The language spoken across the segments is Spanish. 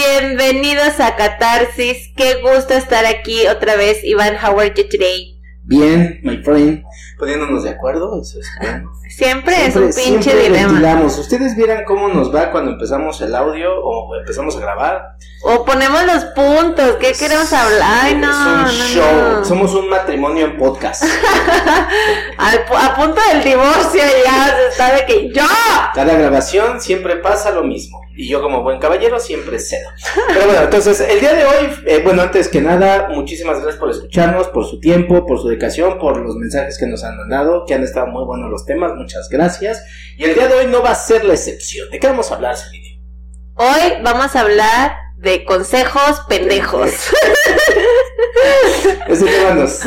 Bienvenidos a Catarsis. Qué gusto estar aquí otra vez. Iván, how are you today? Bien, my friend, poniéndonos de acuerdo, eso es bueno. Siempre, es un pinche dilema. Ustedes vieran cómo nos va cuando empezamos el audio o empezamos a grabar. O ponemos los puntos, ¿qué queremos hablar? Ay, no, es un show. Somos un matrimonio en podcast. a punto del divorcio ya se sabe que yo. Cada grabación siempre pasa lo mismo. Y yo como buen caballero siempre cedo. Pero bueno, entonces el día de hoy, eh, bueno, antes que nada, muchísimas gracias por escucharnos, por su tiempo, por su por los mensajes que nos han mandado, que han estado muy buenos los temas, muchas gracias. Y el día de hoy no va a ser la excepción. ¿De qué vamos a hablar, Celine? Hoy vamos a hablar de consejos pendejos. Ese tema nos,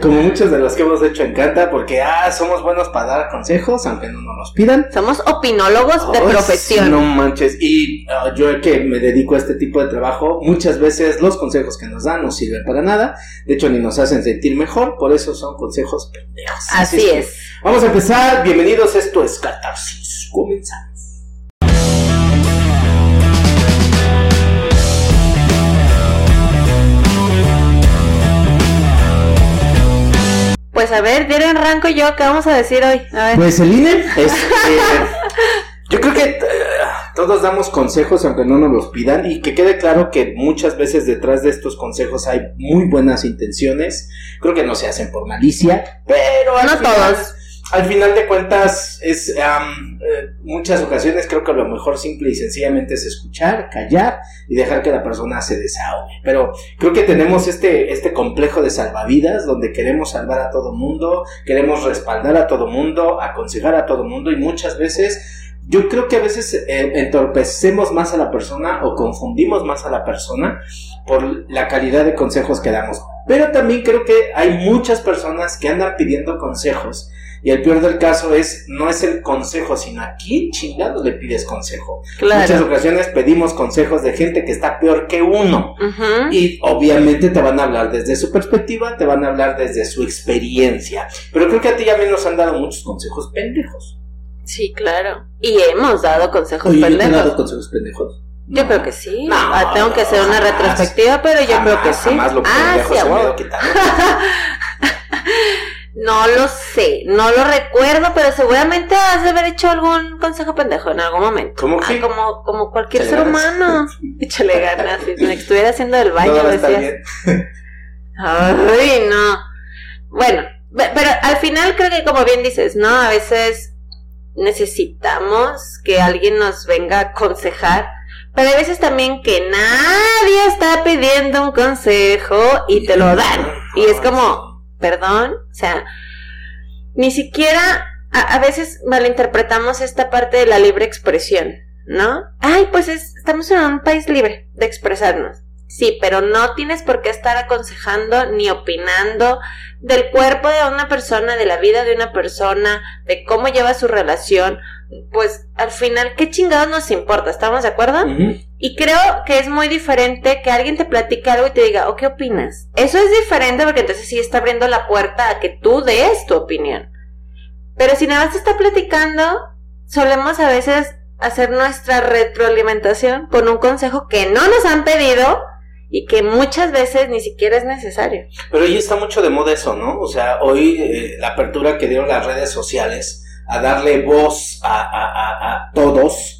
como muchos de los que hemos hecho, encanta porque, ah, somos buenos para dar consejos, aunque no nos los pidan. Somos opinólogos de profesión. No manches. Y uh, yo que me dedico a este tipo de trabajo, muchas veces los consejos que nos dan no sirven para nada. De hecho, ni nos hacen sentir mejor. Por eso son consejos pendejos. Así, es. vamos a empezar. Bienvenidos. Esto es Catarsis. Comenzamos. Pues a ver, dieron ranco yo, ¿qué vamos a decir hoy? A ver. Pues el INE, es, yo creo que eh, todos damos consejos aunque no nos los pidan y que quede claro que muchas veces detrás de estos consejos hay muy buenas intenciones. Creo que no se hacen por malicia, pero no todos al final de cuentas es eh, muchas ocasiones creo que lo mejor simple y sencillamente es escuchar, callar y dejar que la persona se desahogue. Pero creo que tenemos este, este complejo de salvavidas donde queremos salvar a todo mundo, queremos respaldar a todo mundo, aconsejar a todo mundo y muchas veces yo creo que a veces eh, entorpecemos más a la persona o confundimos más a la persona por la calidad de consejos que damos. Pero también creo que hay muchas personas que andan pidiendo consejos y el peor del caso es, no es el consejo, sino a quién chingado le pides consejo. Muchas ocasiones pedimos consejos de gente que está peor que uno. Y obviamente te van a hablar desde su perspectiva, te van a hablar desde su experiencia. Pero creo que a ti ya nos han dado muchos consejos pendejos. Sí, claro. Y hemos dado consejos pendejos. ¿Te dado consejos pendejos? Yo creo que sí. Ah, tengo que hacer una retrospectiva, pero yo creo que sí. Jamás lo ah, sí, No lo sé, no lo recuerdo, pero seguramente has de haber hecho algún consejo pendejo en algún momento. ¿Cómo que? como, como cualquier ser humano. Échale ganas, si me estuviera haciendo el baño, decías. Ay, no. Bueno, pero al final creo que como bien dices, ¿no? A veces necesitamos que alguien nos venga a aconsejar, pero hay veces también que nadie está pidiendo un consejo y te lo dan. Y es como, perdón, o sea, ni siquiera a, veces malinterpretamos esta parte de la libre expresión, ¿no? Ay, pues estamos en un país libre de expresarnos. Sí, pero no tienes por qué estar aconsejando ni opinando del cuerpo de una persona, de la vida de una persona, de cómo lleva su relación. Pues al final, ¿qué chingados nos importa? ¿Estamos de acuerdo? Y creo que es muy diferente que alguien te platique algo y te diga, ¿o qué opinas? Eso es diferente porque entonces sí está abriendo la puerta a que tú des tu opinión. Pero si nada más te está platicando, solemos a veces hacer nuestra retroalimentación con un consejo que no nos han pedido y que muchas veces ni siquiera es necesario. Pero hoy está mucho de moda eso, ¿no? O sea, hoy eh, la apertura que dieron las redes sociales a darle voz a, a, a, todos,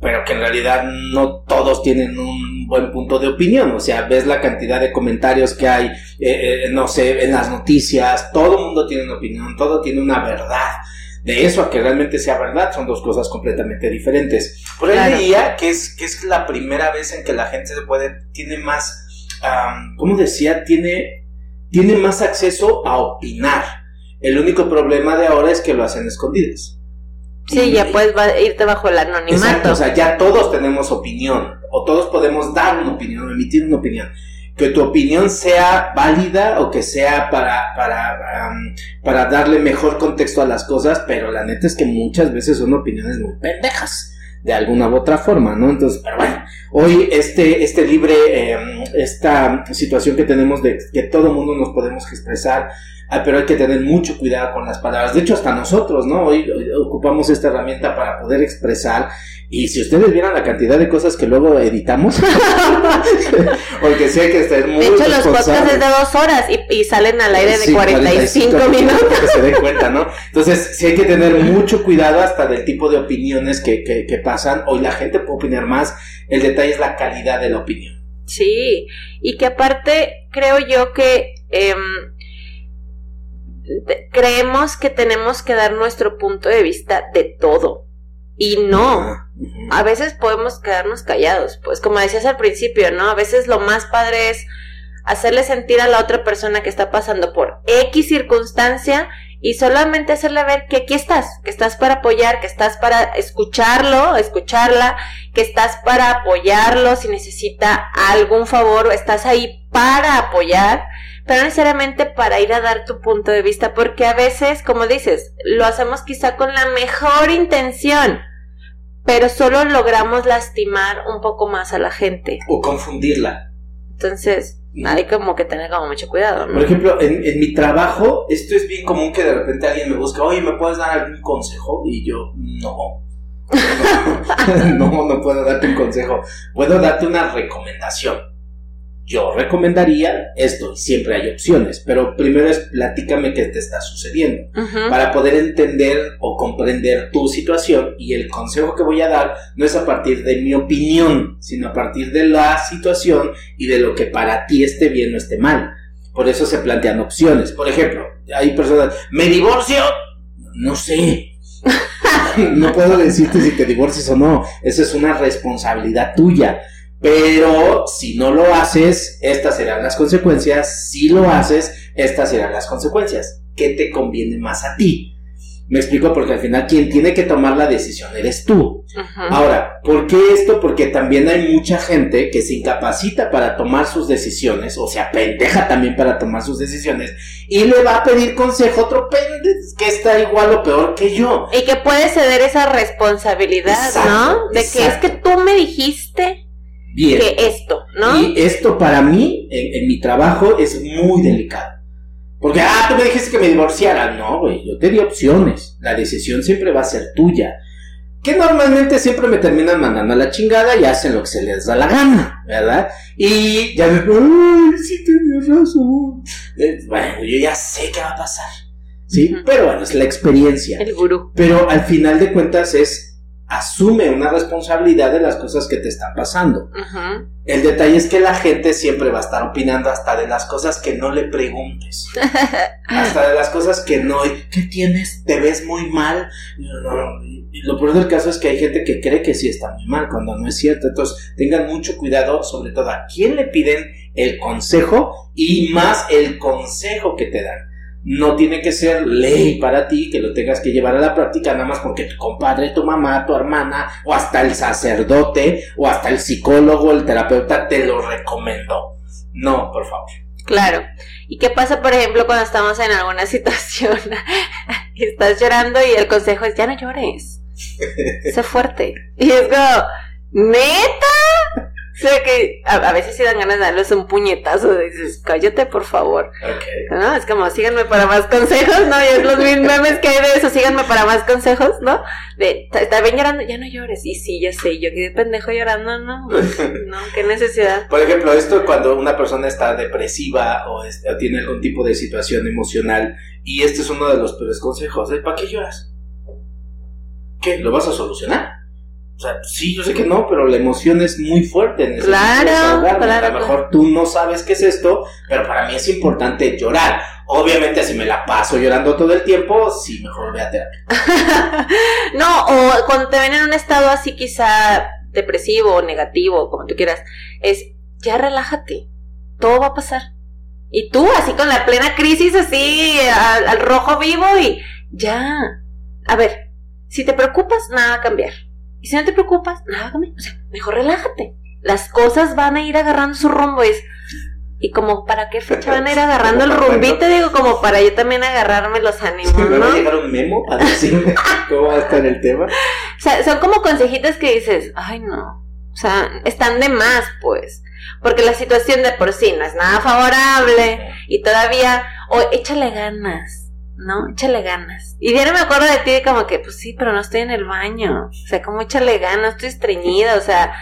pero que en realidad no todos tienen un buen punto de opinión. O sea, ves la cantidad de comentarios que hay, eh, eh, no sé, en las noticias, todo el mundo tiene una opinión, todo tiene una verdad. De eso a que realmente sea verdad son dos cosas completamente diferentes. Por ahí leía que es, que es la primera vez en que la gente se puede, tiene más, um, ¿cómo decía? Tiene, tiene más acceso a opinar el único problema de ahora es que lo hacen escondidas. Sí, ya puedes irte bajo el anonimato. Exacto, o sea, ya todos tenemos opinión, o todos podemos dar una opinión, emitir una opinión. Que tu opinión sea válida o que sea para, para, para darle mejor contexto a las cosas, pero la neta es que muchas veces son opiniones muy pendejas de alguna u otra forma, ¿no? Entonces, pero bueno, hoy este, este libre, em, esta situación que tenemos de que todo mundo nos podemos expresar, Ah, pero hay que tener mucho cuidado con las palabras. De hecho, hasta nosotros, ¿no? Hoy, ocupamos esta herramienta para poder expresar Y si ustedes vieran la cantidad de cosas que luego editamos, porque sé que está muy De hecho, los podcasts es de dos horas y, salen al aire de Sí, 45, 45 minutos. Que se den cuenta, ¿no? Entonces, sí hay que tener mucho cuidado hasta del tipo de opiniones que, que, que pasan. Hoy la gente puede opinar más. El detalle es la calidad de la opinión. Sí, y que aparte creo yo que te- creemos que tenemos que dar nuestro punto de vista de todo. Y no, a veces podemos quedarnos callados, pues como decías al principio, ¿no? A veces lo más padre es hacerle sentir a la otra persona que está pasando por X circunstancia y solamente hacerle ver que aquí estás, que estás para apoyar, que estás para escucharlo, escucharla, que estás para apoyarlo si necesita algún favor, estás ahí para apoyar, pero no necesariamente para ir a dar tu punto de vista, porque a veces, como dices, lo hacemos quizá con la mejor intención, pero solo logramos lastimar un poco más a la gente. O confundirla. Entonces, hay como que tener como mucho cuidado, ¿no? Por ejemplo, en, en mi trabajo, esto es bien común que de repente alguien me busca, oye, ¿me puedes dar algún consejo? Y yo, no. no, no puedo darte un consejo. Puedo darte una recomendación. Yo recomendaría esto, y siempre hay opciones, pero primero es platícame qué te está sucediendo. Para poder entender o comprender tu situación y el consejo que voy a dar no es a partir de mi opinión, sino a partir de la situación y de lo que para ti esté bien o esté mal. Por eso se plantean opciones. Por ejemplo, hay personas, ¿me divorcio? No sé. no puedo decirte si te divorcias o no. Esa es una responsabilidad tuya. Pero si no lo haces, estas serán las consecuencias. Si lo haces, estas serán las consecuencias. ¿Qué te conviene más a ti? Me explico porque al final quien tiene que tomar la decisión eres tú. Ahora, ¿por qué esto? Porque también hay mucha gente que se incapacita para tomar sus decisiones, o se apendeja también para tomar sus decisiones, y le va a pedir consejo a otro pendejo que está igual o peor que yo. Y que puede ceder esa responsabilidad, Exacto, ¿no? De que es que tú me dijiste Bien. que esto, ¿no? Y esto para mí, en, en mi trabajo, es muy delicado. Porque, ah, tú me dijiste que me divorciara. No, güey, yo te di opciones. La decisión siempre va a ser tuya. Que normalmente siempre me terminan mandando a la chingada y hacen lo que se les da la gana, ¿verdad? Y ya me, ay, sí tenías razón. Eh, bueno, yo ya sé qué va a pasar. ¿Sí? Pero bueno, es la experiencia. El gurú. Pero al final de cuentas es, asume una responsabilidad de las cosas que te están pasando. El detalle es que la gente siempre va a estar opinando hasta de las cosas que no le preguntes. hasta de las cosas que no. ¿Qué tienes? ¿Te ves muy mal? Y lo peor del caso es que hay gente que cree que sí está muy mal cuando no es cierto. Entonces tengan mucho cuidado, sobre todo a quién le piden el consejo y más el consejo que te dan. No tiene que ser ley para ti que lo tengas que llevar a la práctica nada más porque tu compadre, tu mamá, tu hermana o hasta el sacerdote o hasta el psicólogo, el terapeuta te lo recomendó. No, por favor. Claro. ¿Y qué pasa, por ejemplo, cuando estamos en alguna situación y estás llorando y el consejo es ya no llores? Sé fuerte. Y es como, ¿neta? O sea que a, a veces sí dan ganas de darles un puñetazo. Dices, cállate, por favor. Ok. ¿No? Es como, síganme para más consejos, ¿no? Y es los mil memes que hay de eso, síganme para más consejos, ¿no? De, está bien llorando, ya no llores. Y sí, ya sé, yo quedé pendejo llorando, ¿no? No, qué necesidad. Por ejemplo, esto cuando una persona está depresiva o, este, o tiene algún tipo de situación emocional y este es uno de los peores consejos, ¿eh? ¿para qué lloras? ¿Qué? ¿Lo vas a solucionar? O sea, sí, yo sé que no, pero la emoción es muy fuerte. necesito Claro, desahogarme. claro, A lo mejor tú no sabes qué es esto, pero para mí es importante llorar. Obviamente, si me la paso llorando todo el tiempo, sí, mejor voy a terapia. no, o cuando te ven en un estado así quizá depresivo o negativo, como tú quieras, es ya relájate, todo va a pasar. Y tú así con la plena crisis así al, al rojo vivo y ya. A ver, si te preocupas, nada va a cambiar. Y si no te preocupas, cambiar. O sea, mejor relájate. Las cosas van a ir agarrando su rumbo. Es, y como para qué fecha van a ir agarrando el rumbito, digo, como para yo también agarrarme los ánimos, ¿Me ¿no? llegar un memo a decirme cómo va a estar el tema? O sea, son como consejitos que dices, ay no, o sea, están de más, pues, porque la situación de por sí no es nada favorable y todavía, o échale ganas, ¿no? Échale ganas. Y no me acuerdo de ti como que, pues sí, pero no estoy en el baño. O sea, como échale ganas, estoy estreñida, o sea,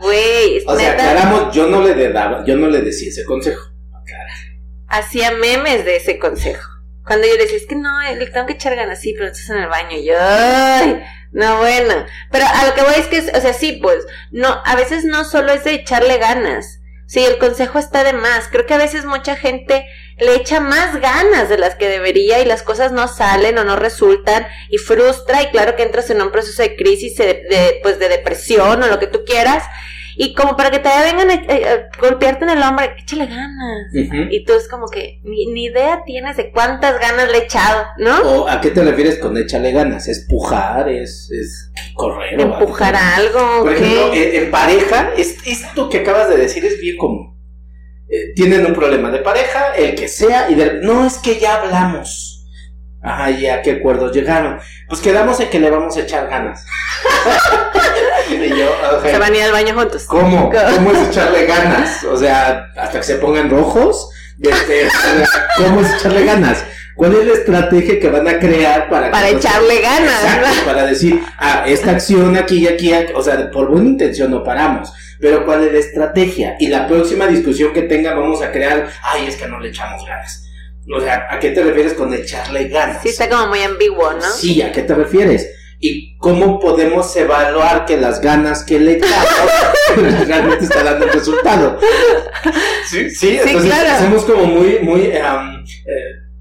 güey. O sea, aclaramos, yo no le daba, yo no le decía ese consejo. Hacía memes de ese consejo. Cuando yo decía, es que no, le tengo que echar ganas, sí, pero estás en el baño. Y yo, ay, no, bueno. Pero a lo que voy es que, o sea, sí, pues, no, a veces no solo es de echarle ganas. Sí, el consejo está de más. Creo que a veces mucha gente le echa más ganas de las que debería y las cosas no salen o no resultan y frustra y claro que entras en un proceso de crisis, de, pues de depresión o lo que tú quieras y como para que te vengan a, golpearte en el hombro, échale ganas. Y tú es como que ni, idea tienes de cuántas ganas le he echado, ¿no? ¿O a qué te refieres con échale ganas? ¿Es pujar? ¿Es, es correr? ¿Empujar algo? Por ejemplo, en, pareja, esto que acabas de decir es bien común. Eh, tienen un problema de pareja, el que sea, y de, no es que ya hablamos. Ajá, ¿y a qué acuerdos llegaron? Pues quedamos en que le vamos a echar ganas. Se van a ir al baño juntos. ¿Cómo? ¿Cómo es echarle ganas? O sea, hasta que se pongan rojos. Este, ¿Cómo es echarle ganas? ¿Cuál es la estrategia que van a crear para, para echarle ganas? para decir, ah, esta acción aquí y aquí, o sea, por buena intención no paramos, pero ¿cuál es la estrategia? Y la próxima discusión que tenga vamos a crear, ay, es que no le echamos ganas. O sea, ¿a qué te refieres con echarle ganas? Sí, está como muy ambiguo, ¿no? Sí, ¿a qué te refieres? ¿Y cómo podemos evaluar que las ganas que le echamos realmente está dando el resultado? Sí, sí, entonces somos como muy, muy, eh,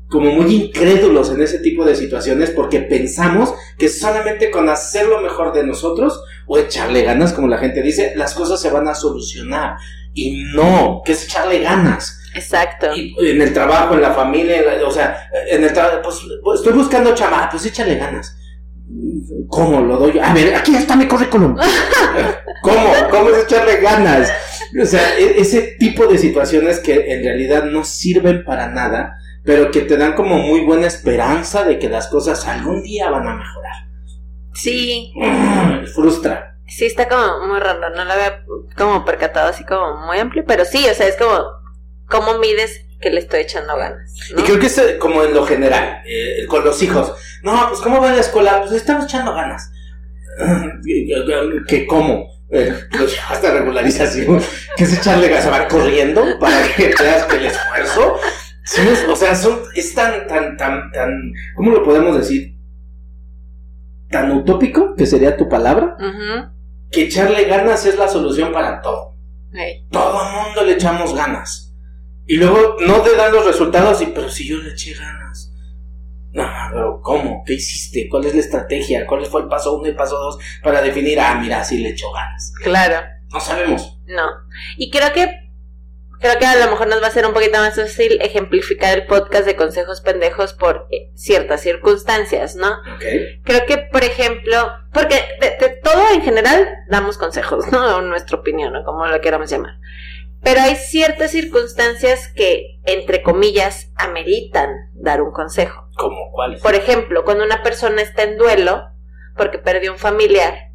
como muy incrédulos en ese tipo de situaciones porque pensamos que solamente con hacer lo mejor de nosotros o echarle ganas, como la gente dice, las cosas se van a solucionar. Y no, que es echarle ganas. Exacto. Y en el trabajo, en la familia, o sea, en el trabajo, pues, pues, estoy buscando chama, pues échale ganas. ¿Cómo lo doy? A ver, aquí está mi currículum. ¿Cómo? ¿Cómo es echarle ganas? O sea, e, ese tipo de situaciones que en realidad no sirven para nada, pero que te dan como muy buena esperanza de que las cosas algún día van a mejorar. Sí. frustra. Sí, está como muy raro, no lo había como percatado así como muy amplio, pero sí, o sea, es como ¿Cómo mides que le estoy echando ganas? Y creo que es eh, como en lo general, eh, con los hijos. No, pues ¿cómo va a la escuela? Pues le estamos echando ganas. ¿Que cómo? Eh, pues, hasta regularización, que es echarle ganas, va corriendo para que veas que el esfuerzo, o sea, son, es tan, tan, tan, tan, ¿cómo lo podemos decir? Tan utópico, que sería tu palabra, que echarle ganas es la solución para todo. Todo el mundo le echamos ganas. Y luego no te dan los resultados y, pero si yo le eché ganas. No, pero ¿cómo? ¿Qué hiciste? ¿Cuál es la estrategia? ¿Cuál fue el paso uno y el paso dos para definir, ah, mira, sí le echó ganas? Claro. No sabemos. No. Y creo que creo que a lo mejor nos va a ser un poquito más fácil ejemplificar el podcast de consejos pendejos por eh, ciertas circunstancias, ¿no? Okay. Creo que, por ejemplo, porque de, todo en general damos consejos, ¿no? En nuestra opinión, ¿no? Como lo queramos llamar. Pero hay ciertas circunstancias que, entre comillas, ameritan dar un consejo. ¿Cómo cuáles? Por ejemplo, cuando una persona está en duelo porque perdió un familiar,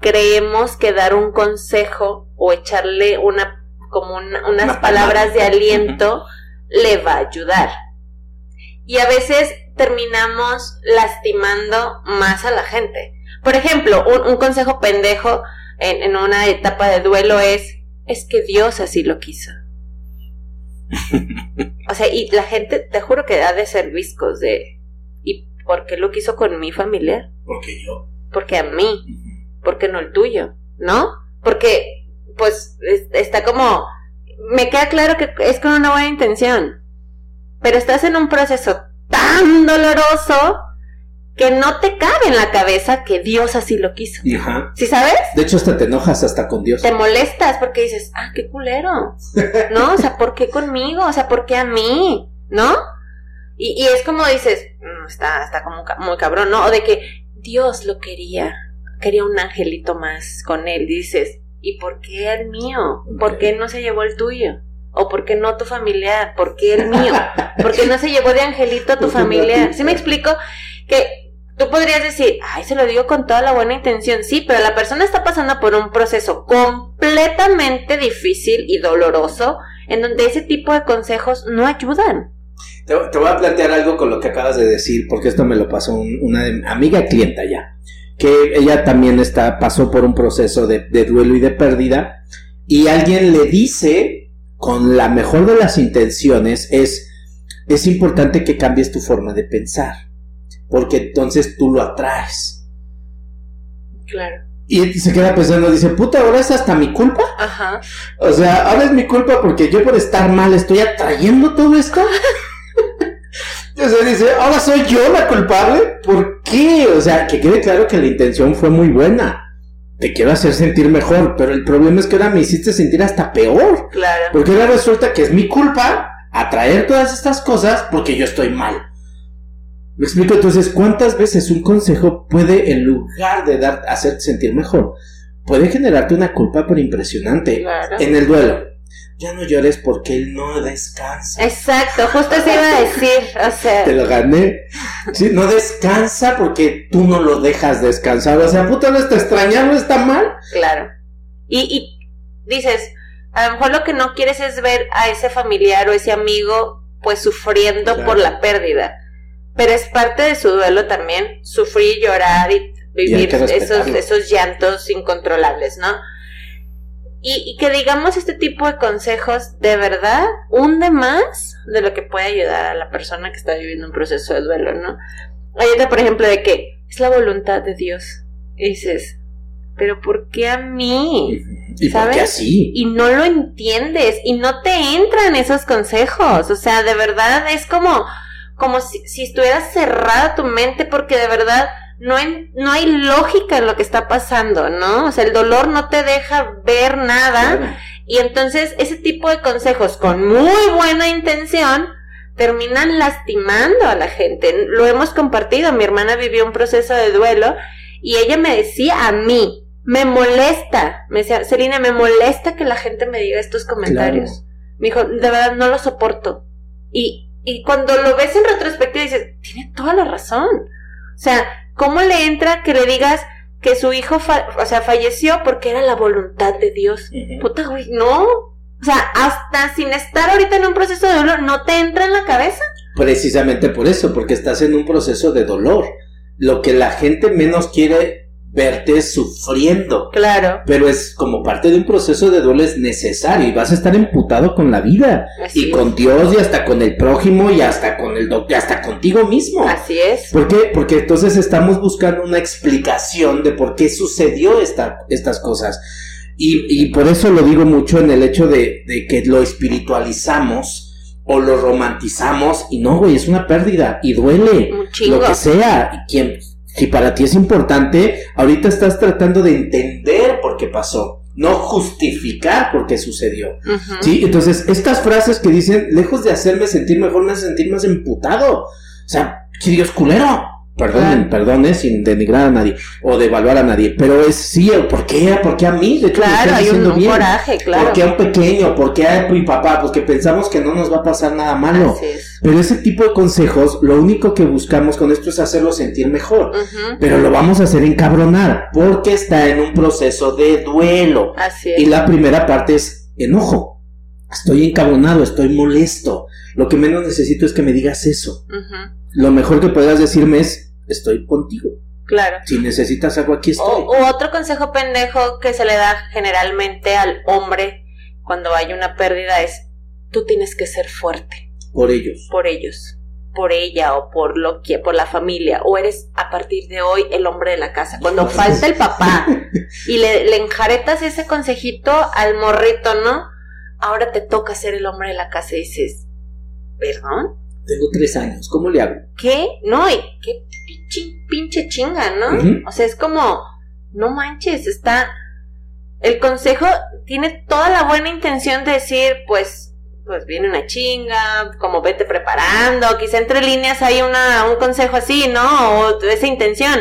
creemos que dar un consejo o echarle una como unas palabras de aliento le va a ayudar. Y a veces terminamos lastimando más a la gente. Por ejemplo, un, consejo pendejo en, en una etapa de duelo es es que Dios así lo quiso. o sea, y la gente, te juro que da de de, ¿y por qué lo quiso con mi familiar? Porque yo. Porque a mí, porque no el tuyo, ¿no? Porque, pues, está como, me queda claro que es con una buena intención, pero estás en un proceso tan doloroso que no te cabe en la cabeza que Dios así lo quiso. Ajá. ¿Sí sabes? De hecho, hasta te enojas hasta con Dios. Te molestas porque dices, ah, qué culero. ¿No? O sea, ¿por qué conmigo? O sea, ¿por qué a mí? ¿No? Y, y es como dices, mm, está, está como muy cabrón, ¿no? O de que Dios lo quería, quería un angelito más con él. Dices, ¿y por qué el mío? ¿Por qué no se llevó el tuyo? ¿O por qué no tu familiar? ¿Por qué el mío? ¿Por qué no se llevó de angelito a tu familiar? ¿Sí me explico? Que Tú podrías decir, ay, se lo digo con toda la buena intención, sí, pero la persona está pasando por un proceso completamente difícil y doloroso en donde ese tipo de consejos no ayudan. Te, voy a plantear algo con lo que acabas de decir, porque esto me lo pasó una amiga clienta ya, que ella también está, pasó por un proceso de, de duelo y de pérdida, y alguien le dice, con la mejor de las intenciones, es, es importante que cambies tu forma de pensar, porque entonces tú lo atraes. Claro. Y se queda pensando, dice, puta, ahora es hasta mi culpa. Ajá. O sea, ahora es mi culpa porque yo por estar mal estoy atrayendo todo esto. sea, dice, ahora soy yo la culpable. ¿Por qué? O sea, que quede claro que la intención fue muy buena. Te quiero hacer sentir mejor, pero el problema es que ahora me hiciste sentir hasta peor. Claro. Porque ahora resulta que es mi culpa atraer todas estas cosas porque yo estoy mal. Me explico entonces cuántas veces un consejo puede, en lugar de dar, hacerte sentir mejor, puede generarte una culpa pero impresionante en el duelo. Ya no llores porque él no descansa. Exacto, justo se iba a decir, o sea. Te lo gané. Sí, no descansa porque tú no lo dejas descansar. O sea, puta, no está extrañando, está mal. Claro. Y, y dices, a lo mejor lo que no quieres es ver a ese familiar o ese amigo pues sufriendo por la pérdida pero es parte de su duelo también sufrir, llorar y vivir esos, esos llantos incontrolables, ¿no? Y, que digamos este tipo de consejos de verdad hunde más de lo que puede ayudar a la persona que está viviendo un proceso de duelo, ¿no? Hay otra, por ejemplo, de que es la voluntad de Dios. Y dices, pero ¿por qué a mí? ¿Y ¿Sabes? así? Y no lo entiendes y no te entran esos consejos. O sea, de verdad es como, como si, si estuviera cerrada tu mente porque de verdad no hay, no hay lógica en lo que está pasando, ¿no? O sea, el dolor no te deja ver nada y entonces ese tipo de consejos con muy buena intención terminan lastimando a la gente. Lo hemos compartido, mi hermana vivió un proceso de duelo y ella me decía a mí, me molesta, me decía, Celina, me molesta que la gente me diga estos comentarios. Me dijo, de verdad no lo soporto. Y, y cuando lo ves en retrospectiva dices, tiene toda la razón. O sea, ¿cómo le entra que le digas que su hijo, o sea, falleció porque era la voluntad de Dios? Puta, güey, no. O sea, hasta sin estar ahorita en un proceso de dolor, ¿no te entra en la cabeza? Precisamente por eso, porque estás en un proceso de dolor. Lo que la gente menos quiere verte sufriendo. Claro. Pero es como parte de un proceso de duelo es necesario y vas a estar emputado con la vida y con Dios y hasta con el prójimo y hasta con el doctor, hasta contigo mismo. Así es. ¿Por qué? Porque entonces estamos buscando una explicación de por qué sucedió esta, estas cosas. Y, y, por eso lo digo mucho en el hecho de, de que lo espiritualizamos o lo romantizamos y no, güey, es una pérdida y duele. Lo que sea. Y quien, si para ti es importante, ahorita estás tratando de entender por qué pasó, no justificar por qué sucedió. ¿Sí? Entonces, estas frases que dicen, lejos de hacerme sentir mejor, me hacen sentir más emputado. O sea, Dios culero. Perdonen, perdone sin denigrar a nadie o devaluar a nadie, pero es sí, ¿por qué? ¿Por qué a mí? De claro, hay un, coraje, claro. ¿Por qué a un pequeño? ¿Por qué a mi papá? Porque pensamos que no nos va a pasar nada malo. Pero ese tipo de consejos, lo único que buscamos con esto es hacerlo sentir mejor. Pero lo vamos a hacer encabronar porque está en un proceso de duelo. Así es. Y la primera parte es enojo. Estoy encabronado, estoy molesto. Lo que menos necesito es que me digas eso lo mejor que puedas decirme es, estoy contigo. Claro. Si necesitas algo, aquí estoy. O, otro consejo pendejo que se le da generalmente al hombre cuando hay una pérdida es, tú tienes que ser fuerte. Por ellos. Por ellos. Por ella o por lo que, por la familia. O eres a partir de hoy el hombre de la casa. Cuando falta el papá y le, le enjaretas ese consejito al morrito, ¿no? Ahora te toca ser el hombre de la casa y dices, ¿perdón? Tengo tres años, ¿cómo le hago? ¿Qué? No, y qué pinche, chinga, ¿no? O sea, es como, no manches, está... El consejo tiene toda la buena intención de decir, pues, pues viene una chinga, como vete preparando, quizá entre líneas hay una, un consejo así, ¿no? O esa intención.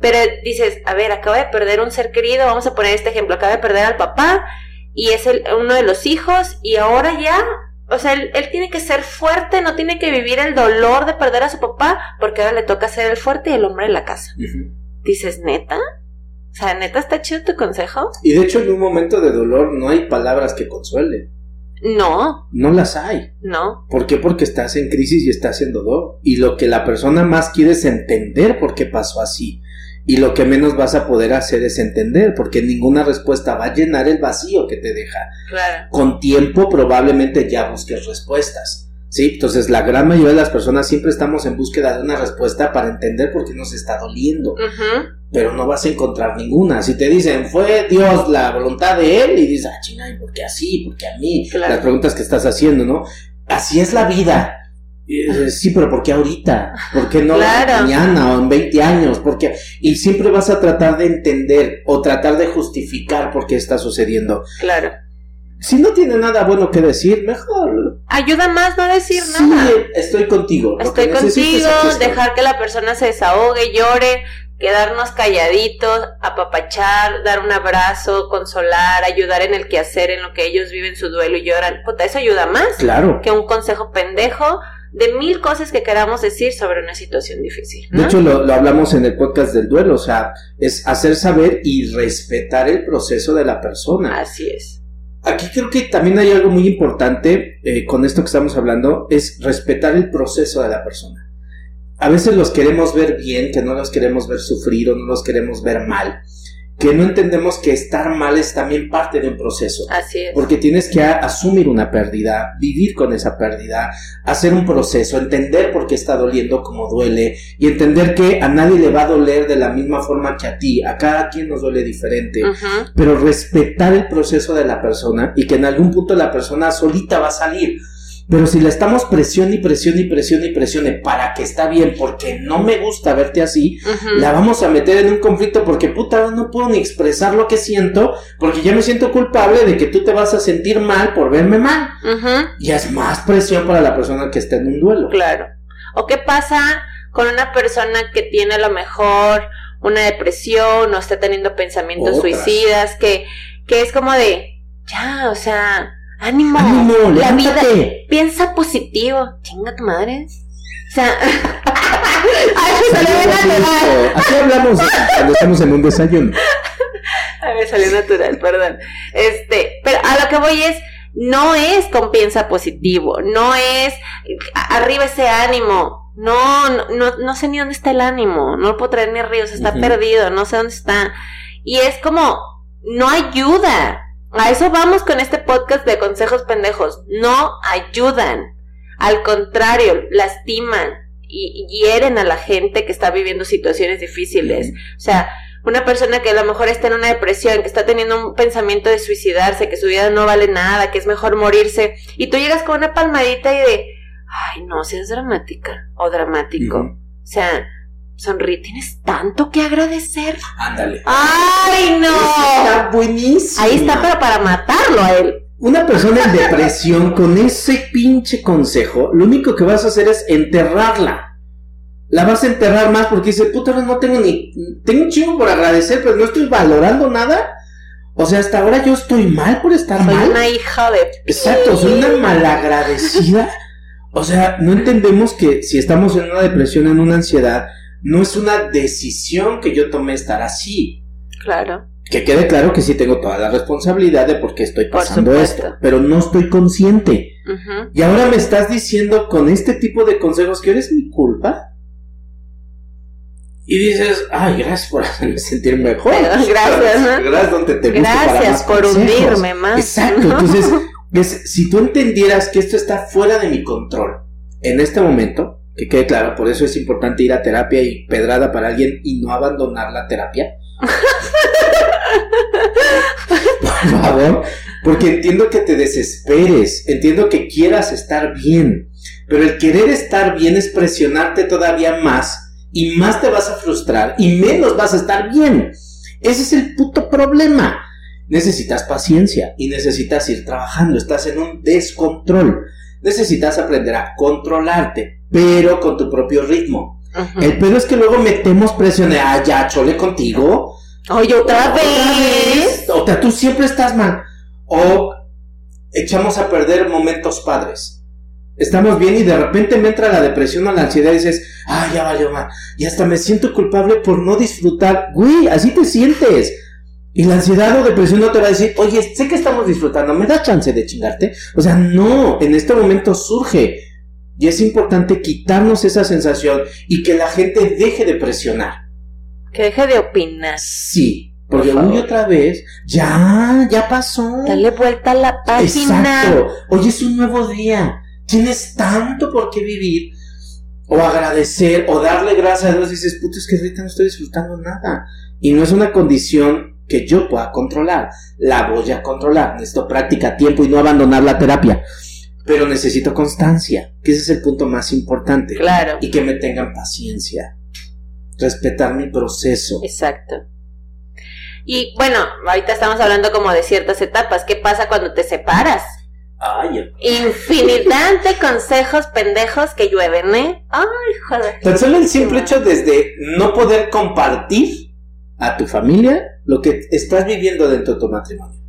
Pero dices, a ver, acaba de perder un ser querido, vamos a poner este ejemplo, acaba de perder al papá y es el, uno de los hijos y ahora ya o sea, él, tiene que ser fuerte, no tiene que vivir el dolor de perder a su papá, porque ahora le toca ser el fuerte y el hombre de la casa. Dices, neta. O sea, neta está chido tu consejo. Y de hecho, en un momento de dolor no hay palabras que consuelen. No. No las hay. No. ¿Por qué? Porque estás en crisis y estás en dolor. Y lo que la persona más quiere es entender por qué pasó así. Y lo que menos vas a poder hacer es entender, porque ninguna respuesta va a llenar el vacío que te deja. Claro. Con tiempo probablemente ya busques respuestas. ¿Sí? Entonces la gran mayoría de las personas siempre estamos en búsqueda de una respuesta para entender por qué nos está doliendo. Pero no vas a encontrar ninguna. Si te dicen, fue Dios la voluntad de Él, y dices, ah, chinga, ¿y por qué así? ¿Por qué a mí? Las preguntas que estás haciendo, ¿no? Así es la vida. Sí, pero ¿por qué ahorita? ¿Por qué no mañana o en 20 años? Porque y siempre vas a tratar de entender o tratar de justificar por qué está sucediendo. Claro. Si no tiene nada bueno que decir, mejor. Ayuda más no decir nada. Sí, estoy contigo. Estoy contigo, dejar que la persona se desahogue, llore, quedarnos calladitos, apapachar, dar un abrazo, consolar, ayudar en el quehacer, en lo que ellos viven su duelo y lloran. Puta, eso ayuda más. Claro. Que un consejo pendejo de mil cosas que queramos decir sobre una situación difícil. De hecho, lo, hablamos en el podcast del duelo, o sea, es hacer saber y respetar el proceso de la persona. Así es. Aquí creo que también hay algo muy importante eh, con esto que estamos hablando, es respetar el proceso de la persona. A veces los queremos ver bien, que no los queremos ver sufrir o no los queremos ver mal que no entendemos que estar mal es también parte de un proceso. Así es. Porque tienes que asumir una pérdida, vivir con esa pérdida, hacer un proceso, entender por qué está doliendo como duele y entender que a nadie le va a doler de la misma forma que a ti, a cada quien nos duele diferente, pero respetar el proceso de la persona y que en algún punto la persona solita va a salir. Pero si le estamos presión y presión y presión y presione para que está bien, porque no me gusta verte así, la vamos a meter en un conflicto porque puta, no puedo ni expresar lo que siento, porque ya me siento culpable de que tú te vas a sentir mal por verme mal. Y es más presión para la persona que está en un duelo. Claro. ¿O qué pasa con una persona que tiene a lo mejor una depresión o está teniendo pensamientos suicidas, que, que es como de, ya, o sea Ánimo, la vida, piensa positivo. Chinga tu madre. O sea, Ay, me salió natural. Así hablamos cuando estamos en un desayuno. A me salió natural, perdón. Este, pero a lo que voy es, no es con piensa positivo, no es arriba ese ánimo. No, no, no, sé ni dónde está el ánimo, no lo puedo traer ni arriba, se está perdido, no sé dónde está. Y es como, no ayuda. A eso vamos con este podcast de consejos pendejos. No ayudan. Al contrario, lastiman y hieren a la gente que está viviendo situaciones difíciles. O sea, una persona que a lo mejor está en una depresión, que está teniendo un pensamiento de suicidarse, que su vida no vale nada, que es mejor morirse, y tú llegas con una palmadita y de, ay, no, seas dramática o dramático. O sea, Sonríe, tienes tanto que agradecer. Ándale. ¡Ay, no! Está buenísimo. Ahí está, pero para matarlo a él. Una persona en depresión con ese pinche consejo, lo único que vas a hacer es enterrarla. La vas a enterrar más porque dice, puta, no tengo ni. Tengo un chingo por agradecer, pero no estoy valorando nada. O sea, hasta ahora yo estoy mal por estar soy mal. una hija de. Exacto, soy una malagradecida. O sea, no entendemos que si estamos en una depresión, en una ansiedad, no es una decisión que yo tomé estar así. Claro. Que quede claro que sí tengo toda la responsabilidad de por qué estoy pasando esto, pero no estoy consciente. Y ahora me estás diciendo con este tipo de consejos que eres mi culpa. Y dices, ay, gracias por hacerme sentir mejor. gracias, Gracias, donde te Gracias por hundirme más. Exacto. Entonces, si tú entendieras que esto está fuera de mi control en este momento, que quede claro, por eso es importante ir a terapia y pedrada para alguien y no abandonar la terapia. por favor, porque entiendo que te desesperes, entiendo que quieras estar bien, pero el querer estar bien es presionarte todavía más y más te vas a frustrar y menos vas a estar bien. Ese es el puto problema. Necesitas paciencia y necesitas ir trabajando, estás en un descontrol. Necesitas aprender a controlarte, pero con tu propio ritmo. El pedo es que luego metemos presión de, ah, ya, chole contigo. Oye, otra, vez. O sea, tú siempre estás mal. O echamos a perder momentos padres. Estamos bien y de repente me entra la depresión o la ansiedad y dices, ah, ya valió mal. Y hasta me siento culpable por no disfrutar. Güey, así te sientes. Y la ansiedad o depresión no te va a decir, oye, sé que estamos disfrutando, ¿me da chance de chingarte? O sea, no, en este momento surge. Y es importante quitarnos esa sensación y que la gente deje de presionar. Que deje de opinar. Sí, porque una y otra vez, ya, ya pasó. Dale vuelta a la página. Exacto. Hoy es un nuevo día. Tienes tanto por qué vivir. O agradecer, o darle gracias a Dios. Dices, puto, es que ahorita no estoy disfrutando nada. Y no es una condición que yo pueda controlar. La voy a controlar. Necesito práctica, tiempo y no abandonar la terapia. Pero necesito constancia, que ese es el punto más importante. Claro. Y que me tengan paciencia. Respetar mi proceso. Exacto. Y bueno, ahorita estamos hablando como de ciertas etapas. ¿Qué pasa cuando te separas? Ay, Infinidad de consejos pendejos que llueven, ¿eh? Ay, joder. Tan solo el simple hecho desde no poder compartir a tu familia lo que estás viviendo dentro de tu matrimonio.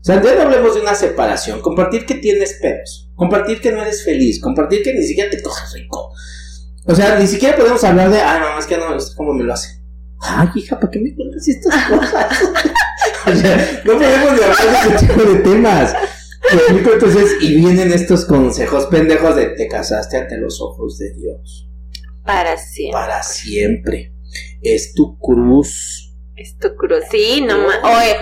O sea, ya no hablemos de una separación, compartir que tienes pedos, compartir que no eres feliz, compartir que ni siquiera te coges rico. O sea, ni siquiera podemos hablar de, ah, no, es que no, es como me lo hace. Ay, hija, ¿para qué me cuentas estas cosas? o sea, no podemos hablar de ese tipo de temas. Entonces, y vienen estos consejos pendejos de te casaste ante los ojos de Dios. Para siempre. Para siempre. Es tu cruz. Es tu cruz. Sí, no más. Oye,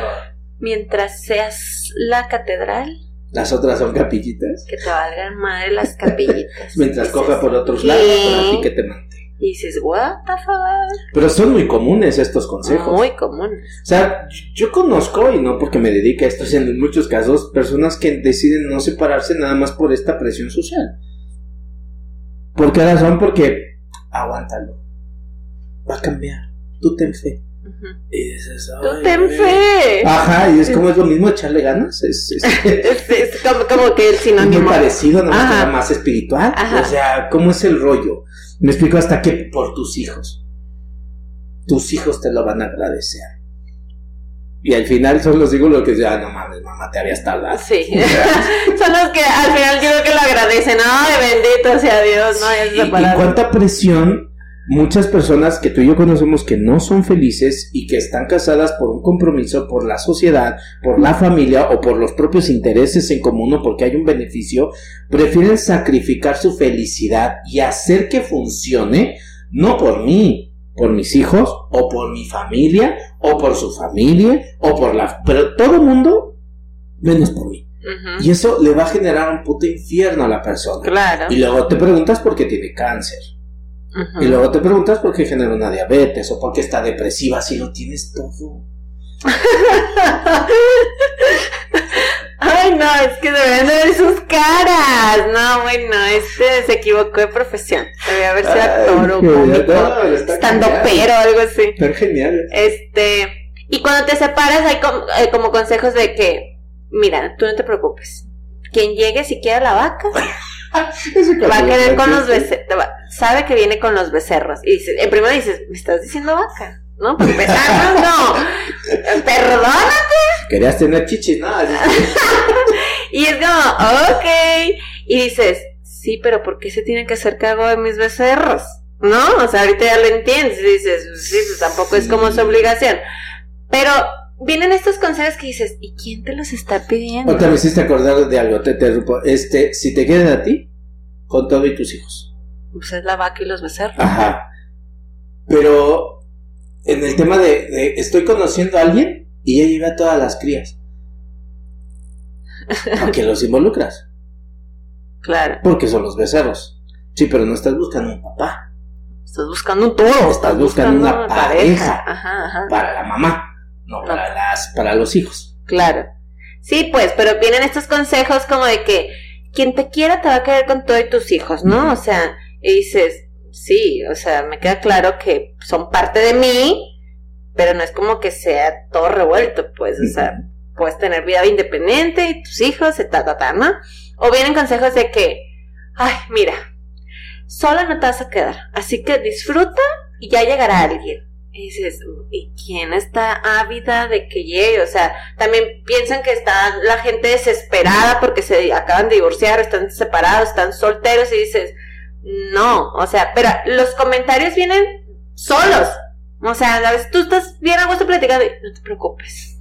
mientras seas la catedral. Las otras son capillitas. Que te valgan madre las capillitas. mientras coja por otros lados, para ti que te mantenga. Y dices, what the fuck. Pero son muy comunes estos consejos. Muy comunes. O sea, yo conozco, y no porque me dedique a esto, sino en muchos casos, personas que deciden no separarse nada más por esta presión social. ¿Por qué razón? Porque aguántalo. Va a cambiar. Tú ten fe. Y dices, Tú ten fe. Ajá, y es como es lo mismo echarle ganas. Es, es, como, que el sinónimo. Muy parecido, no más espiritual. O sea, ¿cómo es el rollo? Me explico hasta que por tus hijos. Tus hijos te lo van a agradecer. Y al final son los hijos los que dicen, ah, no mames, mamá, te habías tardado. Sí. son los que al final yo creo que lo agradecen. Ay, bendito sea Dios, no es y, y cuánta presión muchas personas que tú y yo conocemos que no son felices y que están casadas por un compromiso, por la sociedad, por la familia o por los propios intereses en común o porque hay un beneficio, prefieren sacrificar su felicidad y hacer que funcione, no por mí, por mis hijos o por mi familia o por su familia o por la... pero todo el mundo menos por mí. Y eso le va a generar un puto infierno a la persona. Claro. Y luego te preguntas por qué tiene cáncer. Y luego te preguntas por qué genera una diabetes o por qué está depresiva si lo tienes todo. Ay, no, es que deberían de ver sus caras. No, bueno, este se equivocó de profesión. Debía haber sido actor o cómico, estando pero algo así. Está genial. Este, y cuando te separas hay como, eh, como consejos de que, mira, tú no te preocupes. Quien llegue si quiere la vaca. Va a querer con los becerros, sabe que viene con los becerros. Y dice, en primero dices, ¿me estás diciendo vaca? ¿No? Para empezar, no, perdónate. Querías tener chichis, ¿no? y es como, ok. Y dices, sí, pero ¿por qué se tiene que hacer cargo de mis becerros? ¿No? O sea, ahorita ya lo entiendes. Y dices, sí, pues tampoco es como su obligación. Pero vienen estos consejos que dices, ¿y quién te los está pidiendo? Otra vez hiciste acordar de algo, te interrumpo. Este, si te quedan a ti, con todo y tus hijos. Pues es la vaca y los becerros. Ajá. Pero en el tema de, estoy conociendo a alguien y ya lleva a todas las crías. ¿A qué los involucras? Claro. Porque son los becerros. Sí, pero no estás buscando un papá. Estás buscando un todo. Estás, buscando, una pareja, para la mamá no, para, las, para los hijos. Claro. Sí, pues, pero vienen estos consejos como de que quien te quiera te va a querer con todos tus hijos, ¿no? O sea, y dices, sí, o sea, me queda claro que son parte de mí, pero no es como que sea todo revuelto, pues, o sea, puedes tener vida independiente y tus hijos, ta, ta, ta, ¿no? O vienen consejos de que, ay, mira, sola no te vas a quedar, así que disfruta y ya llegará alguien. Y dices, ¿y quién está ávida de que llegue? O sea, también piensan que está la gente desesperada porque se acaban de divorciar, están separados, están solteros y dices, no, o sea, pero los comentarios vienen solos. O sea, a veces tú estás bien a gusto platicando y no te preocupes.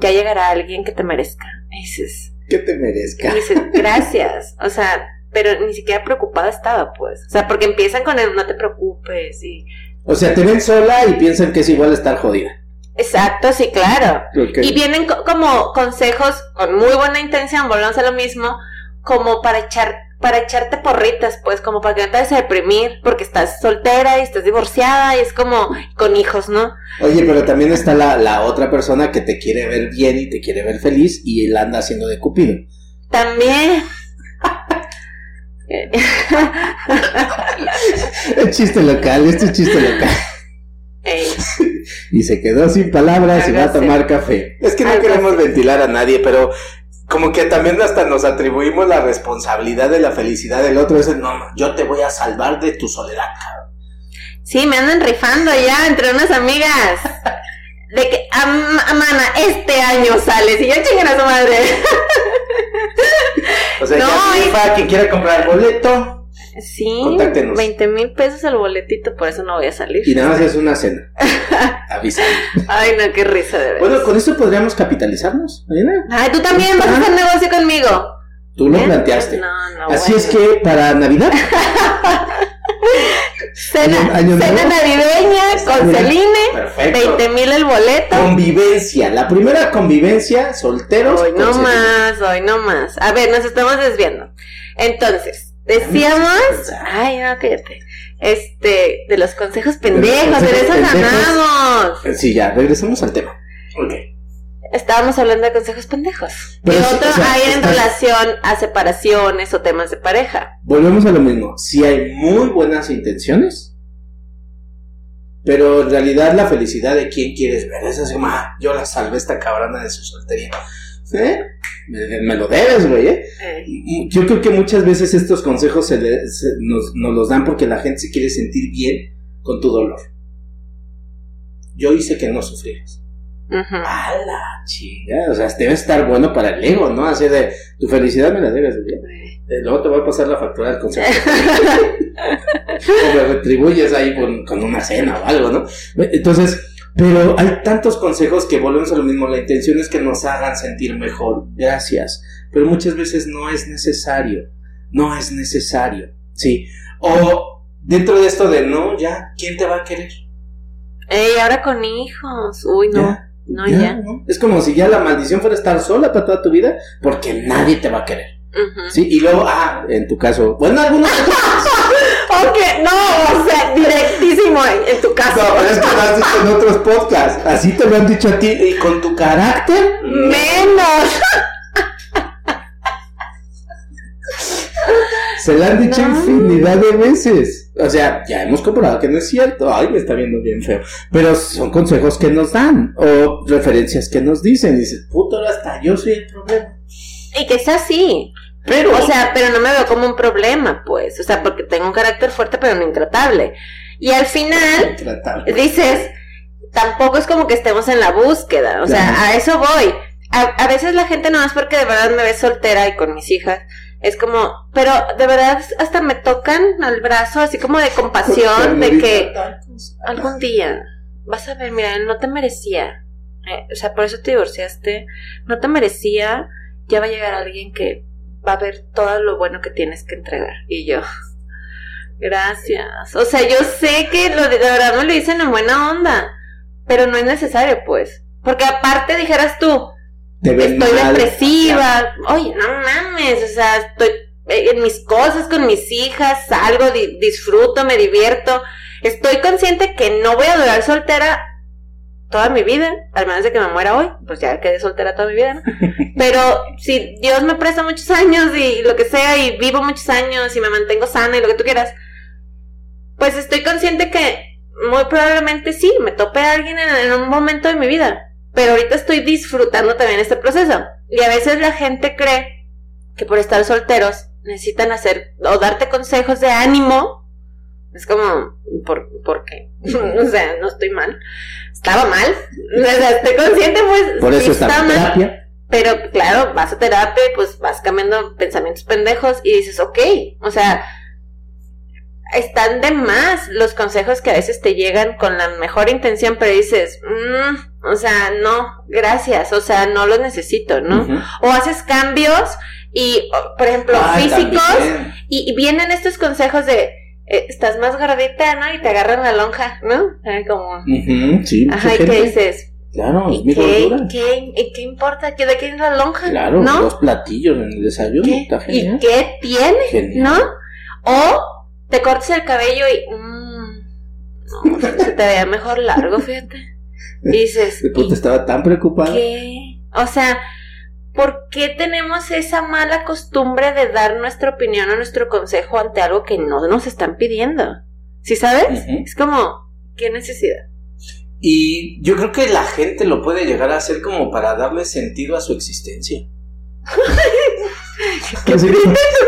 ya llegará alguien que te merezca. Y dices, Que te merezca. y dices, gracias. O sea, pero ni siquiera preocupada estaba, pues. O sea, porque empiezan con el no te preocupes y... O sea, te ven sola y piensan que es igual estar jodida. Exacto, sí, claro. Y vienen co- como consejos con muy buena intención, volvemos a lo mismo, como para echar para echarte porritas, pues, como para que no te vayas a deprimir, porque estás soltera y estás divorciada y es como con hijos, ¿no? Oye, pero también está la, la otra persona que te quiere ver bien y te quiere ver feliz y él anda haciendo de cupido. También. Es chiste local, este es chiste local. Ey, Y se quedó sin palabras y va a tomar café. Es que no queremos ventilar a nadie, pero como que también hasta nos atribuimos la responsabilidad de la felicidad del otro. Es no, yo te voy a salvar de tu soledad, cabrón. Sí, me andan rifando ya entre unas amigas. De que, am- amana, este año sales y yo chingan a su madre. O sea, No, ya y- rifa, quien quiera comprar el boleto Sí, Contáctenos. 20 mil pesos el boletito, por eso no voy a salir. y nada más es una cena. Avisa. Ay, no, qué risa de verdad. Bueno, con esto podríamos capitalizarnos, Marina. Ay, tú también vas a hacer negocio conmigo. Tú lo ¿Eh? planteaste. No, no. Así bueno. es que para Navidad, Cena, Año- año cena nuevo. navideña con Celine. perfecto. 20 mil el boleto. convivencia. La primera convivencia, solteros. Hoy no Celine. más, hoy no más. A ver, nos estamos desviando. Entonces, decíamos. Ay, no, cállate. Este, de los consejos pendejos, de consejos eso pendejos. ganamos. Sí, ya, regresemos al tema. Ok. Estábamos hablando de consejos pendejos. Pero ¿Qué sí, otro o sea, hay en relación a separaciones o temas de pareja? Volvemos a lo mismo. Si hay muy buenas intenciones, pero en realidad la felicidad de quién quieres ver es así yo la salvé esta cabrona de su soltería. ¿Eh? Me, me lo debes, güey, ¿eh? Eh, Yo creo que muchas veces estos consejos se le- se- nos, nos los dan porque la gente se quiere sentir bien con tu dolor. Yo hice que no sufrieras. Ujú. A la chica, o sea, debe estar bueno para el ego, ¿no? Así de, tu felicidad me la debes. Eh, Luego te voy a pasar la factura del consejo. o me retribuyes ahí con, con una cena o algo, ¿no? Entonces, pero hay tantos consejos que volvemos a lo mismo. La intención es que nos hagan sentir mejor. Gracias. Pero muchas veces no es necesario. No es necesario. Sí. O dentro de esto de no, ya, ¿quién te va a querer? Ey, ahora con hijos. Uy, no. Ya, no, ya. ¿no? Es como si ya la maldición fuera estar sola para toda tu vida, porque nadie te va a querer. Sí, y luego, ah, en tu caso, bueno, algunos Ok, no, o sea, directísimo en, en tu caso. No, pero es que lo has dicho en otros podcasts. Así te lo han dicho a ti. Y con tu carácter. Menos. Se lo han dicho No. infinidad de veces. O sea, ya hemos comprobado que no es cierto. Ay, me está viendo bien feo. Pero son consejos que nos dan. O referencias que nos dicen. Dices, puto, hasta yo soy el problema. Y que sea así. Pero. O sea, pero no me veo como un problema, pues. O sea, porque tengo un carácter fuerte, pero no intratable. Y al final, Tratable. dices, tampoco es como que estemos en la búsqueda. O sea, a eso voy. A, a veces la gente nomás porque de verdad me ve soltera y con mis hijas. Es como, pero de verdad hasta me tocan al brazo, así como de compasión, de que algún día vas a ver, mira, no te merecía. eh, o sea, por eso te divorciaste. No te merecía. Ya va a llegar alguien que va a ver todo lo bueno que tienes que entregar. Y yo, gracias. O sea, yo sé que lo de, de verdad me lo dicen en buena onda, pero no es necesario, pues. Porque aparte dijeras tú, Te ven estoy mal. depresiva. Oye, no mames, o sea, estoy en mis cosas con mis hijas, salgo, di- disfruto, me divierto. Estoy consciente que no voy a durar soltera toda mi vida, al menos de que me muera hoy, pues ya quedé soltera toda mi vida, ¿no? Pero si Dios me presta muchos años y lo que sea, y vivo muchos años y me mantengo sana y lo que tú quieras, pues estoy consciente que muy probablemente sí, me tope a alguien en, en un momento de mi vida. Pero ahorita estoy disfrutando también este proceso. Y a veces la gente cree que por estar solteros necesitan hacer o darte consejos de ánimo. Es como, ¿por, ¿por qué? o sea, no estoy mal. Estaba mal. O sea, estoy consciente, pues. Por eso está mal. terapia. Pero claro, vas a terapia pues vas cambiando pensamientos pendejos y dices, ok, o sea, están de más los consejos que a veces te llegan con la mejor intención, pero dices, "Mm, O sea, no, gracias, o sea, no los necesito, ¿no? O haces cambios y, por ejemplo, físicos, y, vienen estos consejos de, eh, estás más gordita, ¿no? Y te agarran la lonja, ¿no? como, sí, ajá, y qué dices, Claro, ¿Y qué, qué, ¿Qué importa? ¿De quién es la lonja? Claro, ¿no? dos platillos en el desayuno. ¿Y qué tiene? ¿No? O te cortas el cabello y. Mmm, no, se te vea mejor largo, fíjate. Dices. Te estaba tan preocupada. ¿Qué? O sea, ¿por qué tenemos esa mala costumbre de dar nuestra opinión o nuestro consejo ante algo que no nos están pidiendo? ¿Sí sabes? Es como, ¿qué necesidad? Y yo creo que la gente lo puede llegar a hacer como para darle sentido a su existencia. ¿Qué tu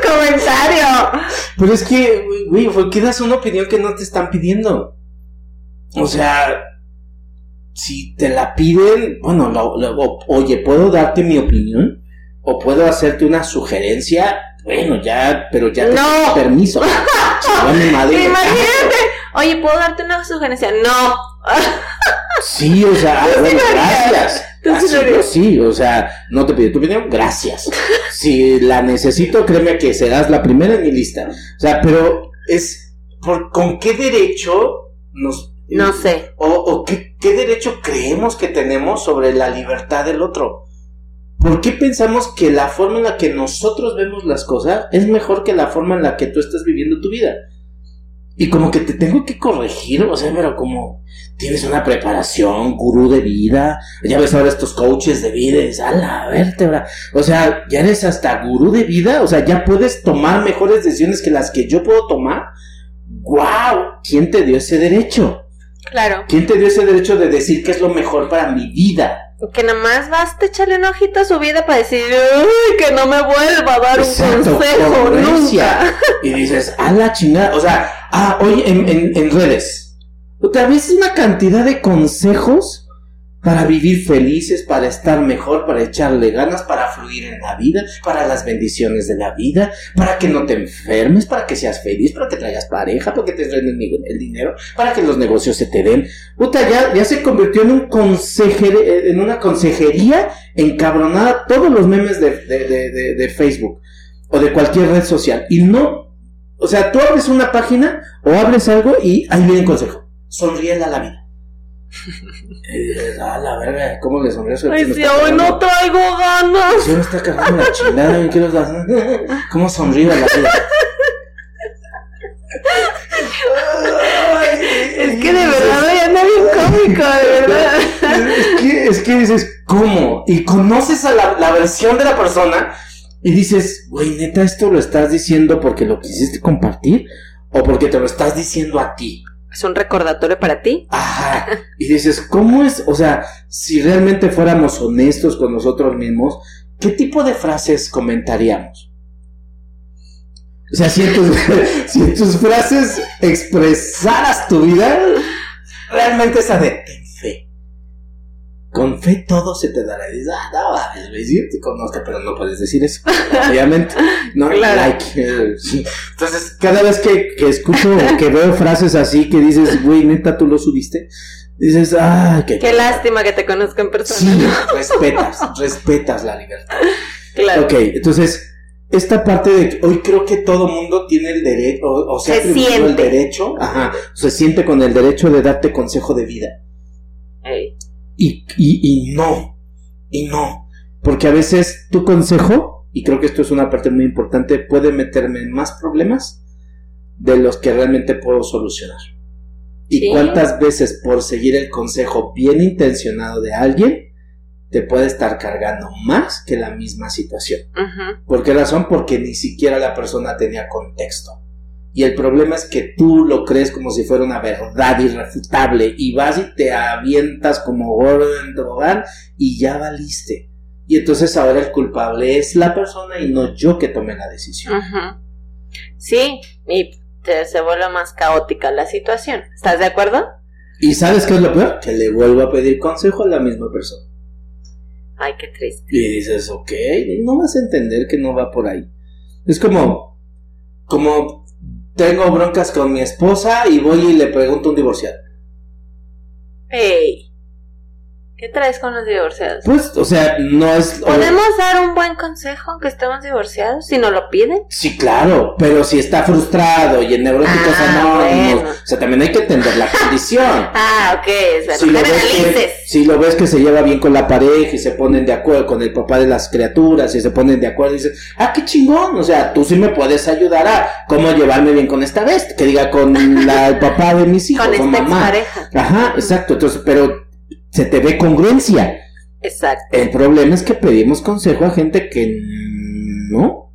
comentario? Pero es que, güey, ¿por qué das una opinión que no te están pidiendo? O sea, si te la piden, bueno, oye, ¿puedo darte mi opinión? ¿O puedo hacerte una sugerencia? Bueno, ya, pero ya te no. permiso. Imagínate. Oye, ¿puedo darte una sugerencia? No. Sí, o sea, bueno, gracias. sí, o sea, no te pido tu opinión, gracias. Si la necesito, créeme que serás la primera en mi lista. O sea, pero es, por, ¿con qué derecho nos... No sé. O, o qué, qué derecho creemos que tenemos sobre la libertad del otro? ¿Por qué pensamos que la forma en la que nosotros vemos las cosas es mejor que la forma en la que tú estás viviendo tu vida? Y como que te tengo que corregir, o sea, pero como tienes una preparación, gurú de vida, ya ves ahora estos coaches de vida, es a la vértebra, o sea, ya eres hasta gurú de vida, o sea, ya puedes tomar mejores decisiones que las que yo puedo tomar. ¡Wow! ¿Quién te dio ese derecho? Claro. ¿Quién te dio ese derecho de decir que es lo mejor para mi vida? Que nada más basta echarle un ojito a su vida para decir, Uy, que no me vuelva a dar un consejo nunca. Y dices, a la chingada, o sea, ah, hoy en, en, en redes, otra vez una cantidad de consejos para vivir felices, para estar mejor, para echarle ganas, para fluir en la vida, para las bendiciones de la vida, para que no te enfermes, para que seas feliz, para que traigas pareja, para que te den el, dinero, para que los negocios se te den. Puta, ya, ya se convirtió en un consejer, en una consejería encabronada todos los memes de, de, de Facebook o de cualquier red social. Y no, o sea, tú abres una página o abres algo y ahí viene el consejo. Sonríe a la vida eh, a la verga, ¿cómo le sonríe su Ay, si hoy no traigo ganas. Si me está cagando la chingada, ¿qué los ¿Cómo sonríe la vida? es que de verdad me anda bien cómico, de verdad. Es que, es que dices, ¿cómo? Y conoces a la, la versión de la persona y dices, güey, neta, esto lo estás diciendo porque lo quisiste compartir o porque te lo estás diciendo a ti es un recordatorio para ti. Ajá. Y dices, ¿cómo es? O sea, si realmente fuéramos honestos con nosotros mismos, ¿qué tipo de frases comentaríamos? O sea, si en tus, frases expresaras tu vida, realmente esa de con fe todo se te dará. Y dices, ah, no, a te conozco, pero no puedes decir eso, obviamente. No, like. Eh, Entonces, cada vez que, que escucho que veo frases así que dices, güey, neta, tú lo subiste, dices, ah, qué. Qué lástima que te conozca en persona. Sí, respetas, respetas la libertad. Claro. Ok, entonces, esta parte de que hoy creo que todo mundo tiene el derecho, o, sea, se siente. el derecho, ajá, se siente con el derecho de darte consejo de vida. Y, y, y no, y no, porque a veces tu consejo, y creo que esto es una parte muy importante, puede meterme en más problemas de los que realmente puedo solucionar. ¿Y cuántas veces por seguir el consejo bien intencionado de alguien te puede estar cargando más que la misma situación? ¿Por qué razón? Porque ni siquiera la persona tenía contexto. Y el problema es que tú lo crees como si fuera una verdad irrefutable y vas y te avientas como gordo en tobogán y ya valiste. Y entonces ahora el culpable es la persona y no yo que tomé la decisión. Sí, y se vuelve más caótica la situación. ¿Estás de acuerdo? ¿Y sabes qué es lo peor? Que le vuelvo a pedir consejo a la misma persona. Ay, qué triste. Y dices, ok, no vas a entender que no va por ahí. Es como, como tengo broncas con mi esposa y voy y le pregunto un divorciado. ¡Ey! ¿Qué traes con los divorciados? Pues, o sea, no es... ¿Podemos dar un buen consejo aunque estemos divorciados si no lo piden? Sí, claro, pero si está frustrado y en neuróticos Ah, anónimos, bueno. o sea, también hay que entender la condición. Ah, ok, o sea, si lo, ves que, si lo ves que se lleva bien con la pareja y se ponen de acuerdo con el papá de las criaturas y se ponen de acuerdo y dices, ah, qué chingón, o sea, tú sí me puedes ayudar a cómo llevarme bien con esta bestia, que diga con la, el papá de mis hijos, Con con esta mamá. expareja. Ajá, exacto, entonces, pero se te ve congruencia. Exacto. El problema es que pedimos consejo a gente que no.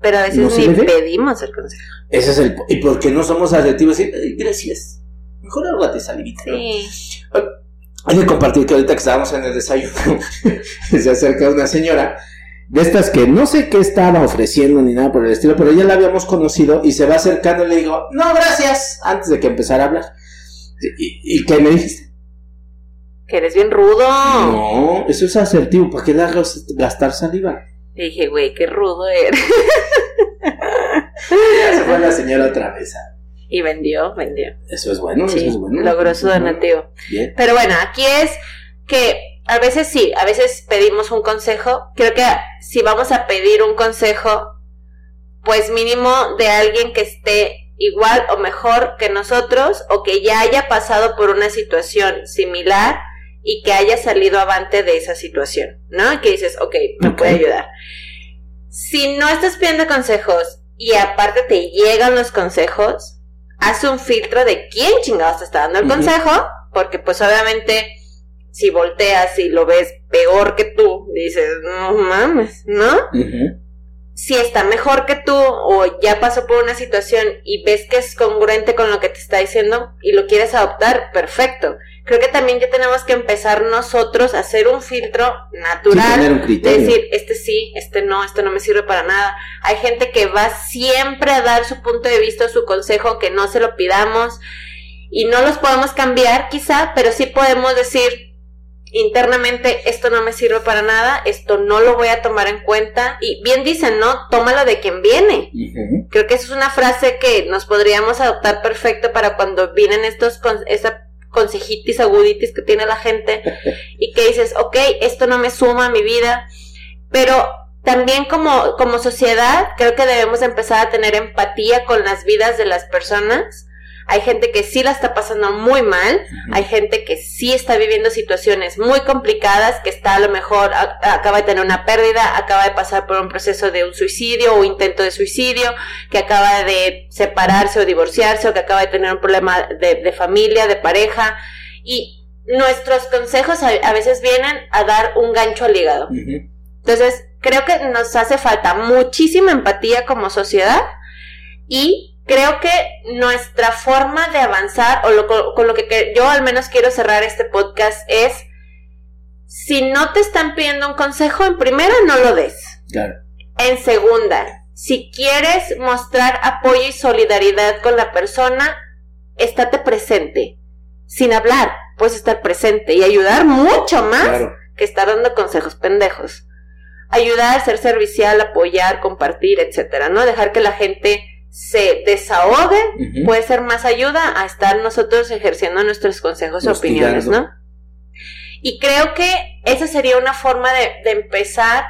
Pero a veces ¿No ni pedimos el consejo. Ese es el... ¿Y por qué no somos asertivos? y decir, "Ay, gracias. Mejor háblate, salivita. ¿no? Sí. Hay que compartir que ahorita que estábamos en el desayuno, se acerca una señora de estas que no sé qué estaba ofreciendo ni nada por el estilo, pero ya la habíamos conocido y se va acercando y le digo, no, gracias, antes de que empezara a hablar. ¿Y, y qué me dijiste? Que eres bien rudo. No, eso es asertivo, ¿para qué le hagas gastar saliva? Y dije, güey, qué rudo eres. Ya se fue la señora otra vez. Y vendió, vendió. Eso es bueno, Sí, eso es bueno. logró su donativo. Bien. Pero bueno, aquí es que a veces sí, a veces pedimos un consejo. Creo que si vamos a pedir un consejo, pues mínimo de alguien que esté igual o mejor que nosotros o que ya haya pasado por una situación similar y que haya salido avante de esa situación, ¿no? Y que dices, ok, me puede ayudar. Si no estás pidiendo consejos y aparte te llegan los consejos, haz un filtro de quién chingados te está dando el consejo, porque pues obviamente si volteas y lo ves peor que tú, dices, no mames, ¿no? Si está mejor que tú o ya pasó por una situación y ves que es congruente con lo que te está diciendo y lo quieres adoptar, perfecto. Creo que también ya tenemos que empezar nosotros a hacer un filtro natural tener un decir, este sí, este no, este no me sirve para nada. Hay gente que va siempre a dar su punto de vista, su consejo, que no se lo pidamos y no los podemos cambiar quizá, pero sí podemos decir internamente, esto no me sirve para nada, esto no lo voy a tomar en cuenta y bien dicen, ¿no? Tómalo de quien viene. Creo que esa es una frase que nos podríamos adoptar perfecto para cuando vienen estos con esa consejitis, aguditis que tiene la gente y que dices, ok, esto no me suma a mi vida, pero también como, como sociedad creo que debemos empezar a tener empatía con las vidas de las personas. Hay gente que sí la está pasando muy mal, hay gente que sí está viviendo situaciones muy complicadas, que está a lo mejor, a- acaba de tener una pérdida, acaba de pasar por un proceso de un suicidio o intento de suicidio, que acaba de separarse o divorciarse o que acaba de tener un problema de, de familia, de pareja. Y nuestros consejos a, a veces vienen a dar un gancho al hígado. Entonces, creo que nos hace falta muchísima empatía como sociedad y creo que nuestra forma de avanzar, o lo, con, lo que, que yo al menos quiero cerrar este podcast, es si no te están pidiendo un consejo, en primera no lo des. Claro. En segunda, si quieres mostrar apoyo y solidaridad con la persona, estate presente. Sin hablar, puedes estar presente y ayudar mucho más Claro. que estar dando consejos pendejos. Ayudar, ser servicial, apoyar, compartir, etcétera, ¿no? Dejar que la gente se desahogue puede ser más ayuda a estar nosotros ejerciendo nuestros consejos o opiniones, ¿no? Y creo que esa sería una forma de, de empezar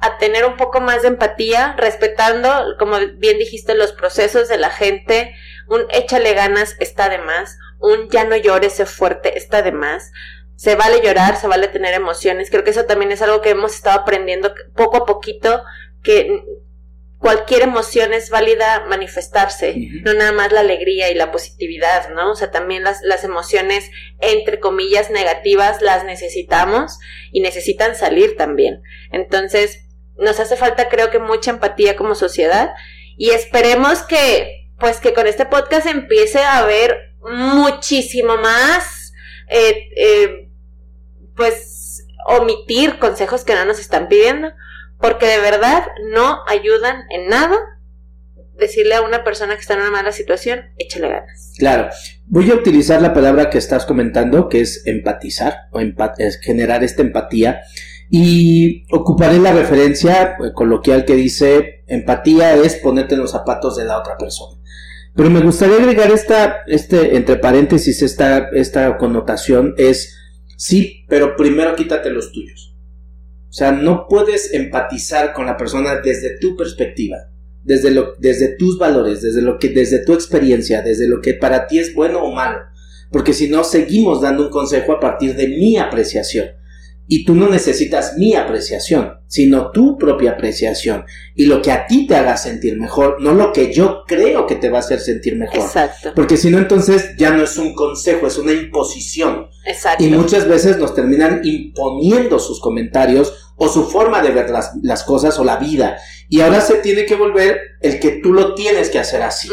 a tener un poco más de empatía, respetando, como bien dijiste, los procesos de la gente. Un échale ganas está de más. Un ya no llores, sé fuerte está de más. Se vale llorar, se vale tener emociones. Creo que eso también es algo que hemos estado aprendiendo poco a poquito, que cualquier emoción es válida manifestarse, no nada más la alegría y la positividad, ¿no? O sea, también las, las emociones, entre comillas, negativas, las necesitamos y necesitan salir también. Entonces, nos hace falta, creo que, mucha empatía como sociedad y esperemos que, pues, que con este podcast empiece a haber muchísimo más, eh, eh, pues, omitir consejos que no nos están pidiendo porque de verdad no ayudan en nada decirle a una persona que está en una mala situación, échale ganas. Claro. Voy a utilizar la palabra que estás comentando, que es empatizar, o empa- es generar esta empatía, y ocuparé la referencia eh, coloquial que dice, empatía es ponerte en los zapatos de la otra persona. Pero me gustaría agregar esta, este, entre paréntesis, esta, esta connotación es Sí, pero primero quítate los tuyos. O sea, no puedes empatizar con la persona desde tu perspectiva, desde, lo, desde tus valores, desde, lo que, desde tu experiencia, desde lo que para ti es bueno o malo. Porque si no, seguimos dando un consejo a partir de mi apreciación. Y tú no necesitas mi apreciación, sino tu propia apreciación. Y lo que a ti te haga sentir mejor, no lo que yo creo que te va a hacer sentir mejor. Exacto. Porque si no, entonces ya no es un consejo, es una imposición. Exacto. Y muchas veces nos terminan imponiendo sus comentarios o su forma de ver las, las cosas o la vida. Y ahora se tiene que volver el que tú lo tienes que hacer así.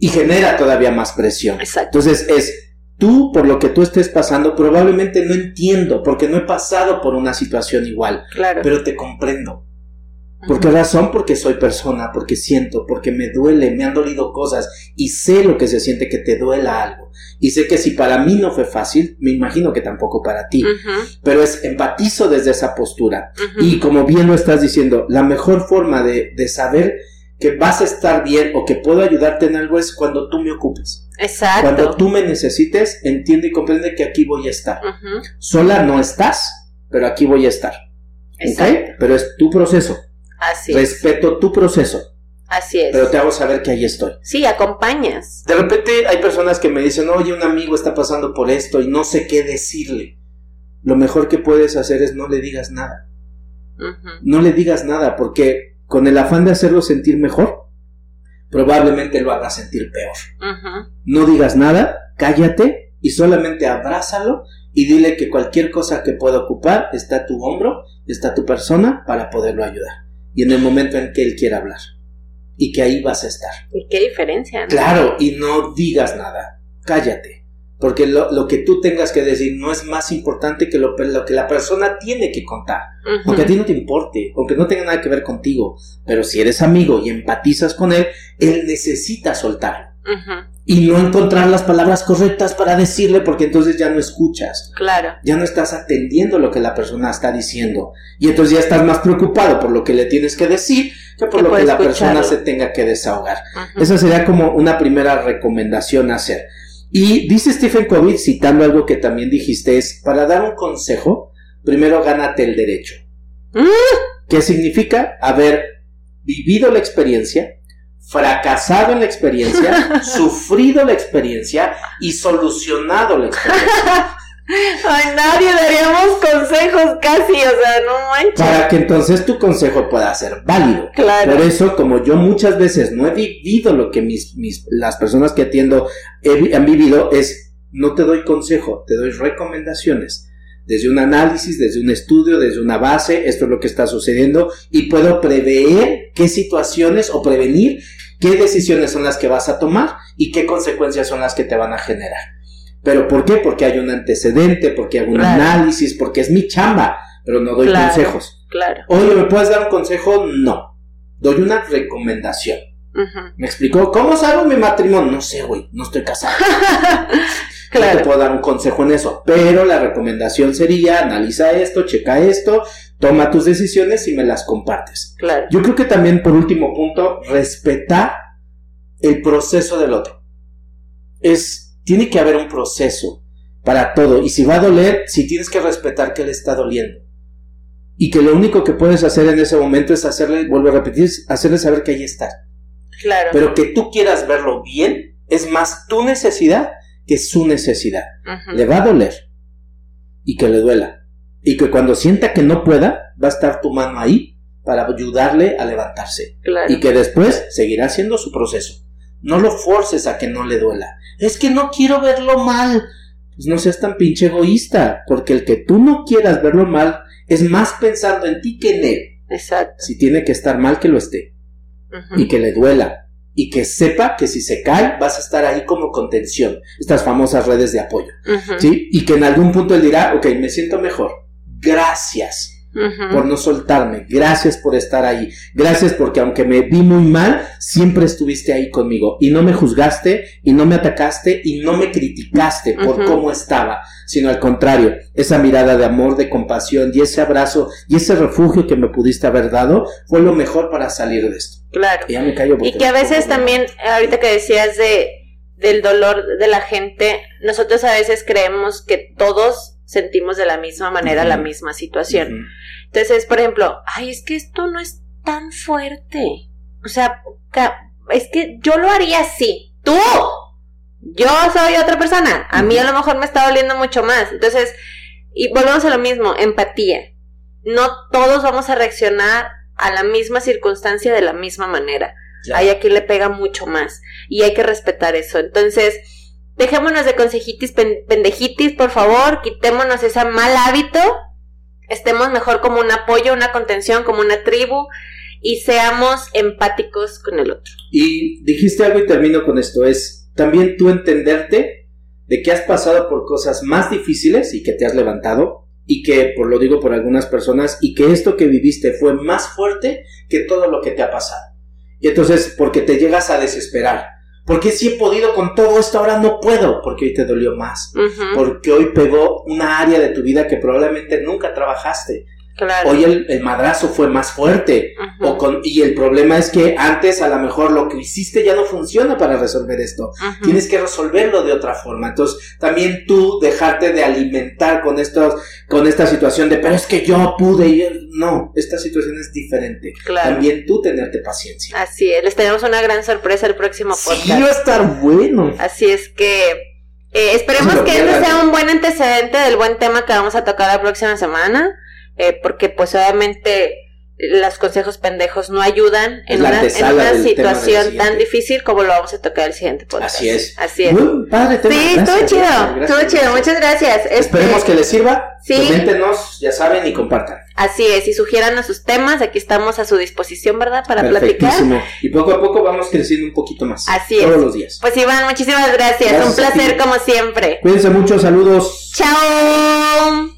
Y genera todavía más presión. Exacto. Entonces es tú, por lo que tú estés pasando, probablemente no entiendo, porque no he pasado por una situación igual, Claro. pero te comprendo. ¿Por qué razón? Porque soy persona, porque siento, porque me duele, me han dolido cosas y sé lo que se siente que te duela algo. Y sé que si para mí no fue fácil, me imagino que tampoco para ti. Pero es empatizo desde esa postura. Y como bien lo estás diciendo, la mejor forma de, de saber que vas a estar bien o que puedo ayudarte en algo es cuando tú me ocupes. Exacto. Cuando tú me necesites, entiende y comprende que aquí voy a estar. Sola no estás, pero aquí voy a estar. Exacto. Pero es tu proceso. Así es. Respeto tu proceso, Así es. pero te hago saber que ahí estoy. Sí, acompañas. De repente hay personas que me dicen, oye, un amigo está pasando por esto y no sé qué decirle. Lo mejor que puedes hacer es no le digas nada. No le digas nada porque con el afán de hacerlo sentir mejor, probablemente lo haga sentir peor. No digas nada, cállate y solamente abrázalo y dile que cualquier cosa que pueda ocupar está a tu hombro, está tu persona para poderlo ayudar. Y en el momento en que él quiera hablar. Y que ahí vas a estar. ¿Y qué diferencia? no? Claro, y no digas nada, cállate. Porque lo, lo que tú tengas que decir no es más importante que lo, lo que la persona tiene que contar. Aunque a ti no te importe, aunque no tenga nada que ver contigo. Pero si eres amigo y empatizas con él, él necesita soltarlo. Ujú. Y no encontrar las palabras correctas para decirle porque entonces ya no escuchas. Claro. Ya no estás atendiendo lo que la persona está diciendo. Y entonces ya estás más preocupado por lo que le tienes que decir que por lo que la persona se tenga que desahogar. Esa sería como una primera recomendación a hacer. Y dice Stephen Covey, citando algo que también dijiste, es para dar un consejo, primero gánate el derecho. Mm. ¿Qué significa? Haber vivido la experiencia, fracasado en la experiencia, sufrido la experiencia y solucionado la experiencia. Ay, nadie daríamos consejos casi, o sea, no manches. Para que entonces tu consejo pueda ser válido. Claro. Por eso, como yo muchas veces no he vivido lo que mis, mis, las personas que atiendo he han vivido, es no te doy consejo, te doy recomendaciones. Desde un análisis, desde un estudio, desde una base, esto es lo que está sucediendo y puedo prever qué situaciones o prevenir qué decisiones son las que vas a tomar y qué consecuencias son las que te van a generar. ¿Pero por qué? Porque hay un antecedente, porque hay un Claro. análisis, porque es mi chamba, pero no doy Claro. consejos. Claro. Oye, ¿me puedes dar un consejo? No. Doy una recomendación. ¿Me explicó? ¿Cómo salvo mi matrimonio? No sé, güey, no estoy casado. No te claro. puedo dar un consejo en eso. Pero la recomendación sería, analiza esto, checa esto, toma tus decisiones y me las compartes. Claro. Yo creo que también, por último punto, respetar el proceso del otro. Es, tiene que haber un proceso para todo. Y si va a doler, si tienes que respetar que le está doliendo. Y que lo único que puedes hacer en ese momento es hacerle, vuelvo a repetir, hacerle saber que ahí está. Claro. Pero que tú quieras verlo bien es más tu necesidad que su necesidad. Le va a doler y que le duela. Y que cuando sienta que no pueda, va a estar tu mano ahí para ayudarle a levantarse. Claro. Y que después seguirá haciendo su proceso. No lo forces a que no le duela. Es que no quiero verlo mal. Pues no seas tan pinche egoísta, porque el que tú no quieras verlo mal es más pensando en ti que en él. Exacto. Si tiene que estar mal, que lo esté y que le duela y que sepa que si se cae vas a estar ahí como contención, estas famosas redes de apoyo. ¿sí? Y que en algún punto él dirá, ok, me siento mejor, gracias Por no soltarme, gracias por estar ahí, gracias porque aunque me vi muy mal, siempre estuviste ahí conmigo. Y no me juzgaste y no me atacaste y no me criticaste por cómo estaba, sino al contrario, esa mirada de amor, de compasión y ese abrazo y ese refugio que me pudiste haber dado fue lo mejor para salir de esto. Claro. Y ya me callo Y porque que a veces también, ahorita que decías de del dolor de la gente, nosotros a veces creemos que todos sentimos de la misma manera la misma situación. Ujú. Entonces, por ejemplo, ay, es que esto no es tan fuerte. O sea, es que yo lo haría así. Tú, yo soy otra persona. A mí a lo mejor me está doliendo mucho más. Entonces, y volvemos a lo mismo, empatía. No todos vamos a reaccionar a la misma circunstancia de la misma manera. Ya. Hay a quien le pega mucho más. Y hay que respetar eso. Entonces, dejémonos de consejitis, pen- pendejitis, por favor. Quitémonos ese mal hábito. Estemos mejor como un apoyo, una contención, como una tribu. Y seamos empáticos con el otro. Y dijiste algo y termino con esto, es también tú entenderte de que has pasado por cosas más difíciles y que te has levantado y que, por lo digo por algunas personas, y que esto que viviste fue más fuerte que todo lo que te ha pasado. Y entonces, porque te llegas a desesperar, porque si he podido con todo esto, ahora no puedo, porque hoy te dolió más, porque hoy pegó una área de tu vida que probablemente nunca trabajaste, claro. hoy el, el madrazo fue más fuerte, Ujú, o con, y el problema es que antes a lo mejor lo que hiciste ya no funciona para resolver esto. Tienes que resolverlo de otra forma. Entonces, también tú dejarte de alimentar con estos, con esta situación de, pero es que yo pude y no, esta situación es diferente. Claro. También tú tenerte paciencia. Así es, les tenemos una gran sorpresa el próximo podcast. Sí, va a estar bueno. Así es que eh, esperemos que este sea un buen antecedente del buen tema que vamos a tocar la próxima semana, eh, porque pues obviamente los consejos pendejos no ayudan en una, en situación tan difícil como lo vamos a tocar el siguiente podcast. Así es. Así es. Muy padre tema. Sí, estuvo Gracias, chido, gracias, estuvo chido, muchas gracias. Este, Esperemos que les sirva. Sí. Coméntenos, ya saben, y compartan. Así es, y sugieran sus temas, aquí estamos a su disposición, ¿verdad? Para platicar. Y poco a poco vamos creciendo un poquito más. Así Todos es. los días. Pues Iván, muchísimas gracias, Gracias un a placer como siempre. Cuídense mucho, saludos. Chao.